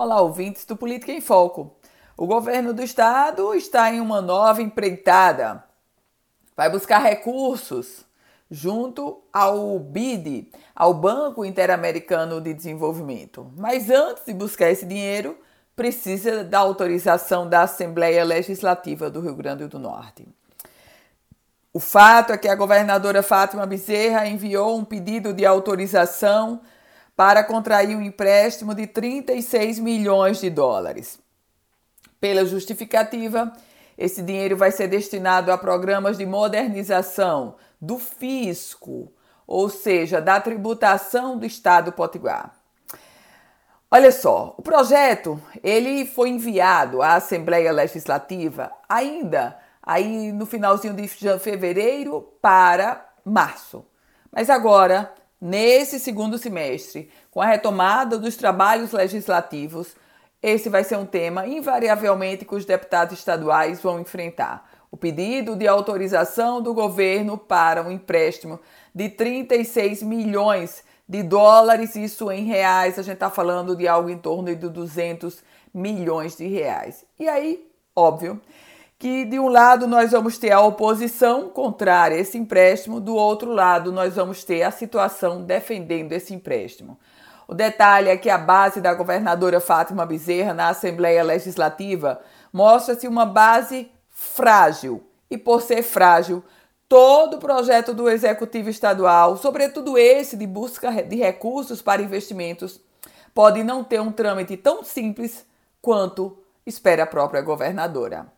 Olá, ouvintes do Política em Foco. O governo do estado está em uma nova empreitada. Vai buscar recursos junto ao BID, ao Banco Interamericano de Desenvolvimento. Mas antes de buscar esse dinheiro, precisa da autorização da Assembleia Legislativa do Rio Grande do Norte. O fato é que a governadora Fátima Bezerra enviou um pedido de autorização para contrair um empréstimo de 36 milhões de dólares. Pela justificativa, esse dinheiro vai ser destinado a programas de modernização do fisco, ou seja, da tributação do Estado potiguar. Olha só, o projeto ele foi enviado à Assembleia Legislativa ainda aí no finalzinho de fevereiro para março. Mas agora Nesse segundo semestre, com a retomada dos trabalhos legislativos, esse vai ser um tema invariavelmente que os deputados estaduais vão enfrentar. O pedido de autorização do governo para um empréstimo de 36 milhões de dólares, isso em reais, a gente está falando de algo em torno de 200 milhões de reais. E aí, óbvio, que de um lado nós vamos ter a oposição contrária a esse empréstimo, do outro lado nós vamos ter a situação defendendo esse empréstimo. O detalhe é que a base da governadora Fátima Bezerra na Assembleia Legislativa mostra-se uma base frágil. E por ser frágil, todo o projeto do Executivo Estadual, sobretudo esse de busca de recursos para investimentos, pode não ter um trâmite tão simples quanto espera a própria governadora.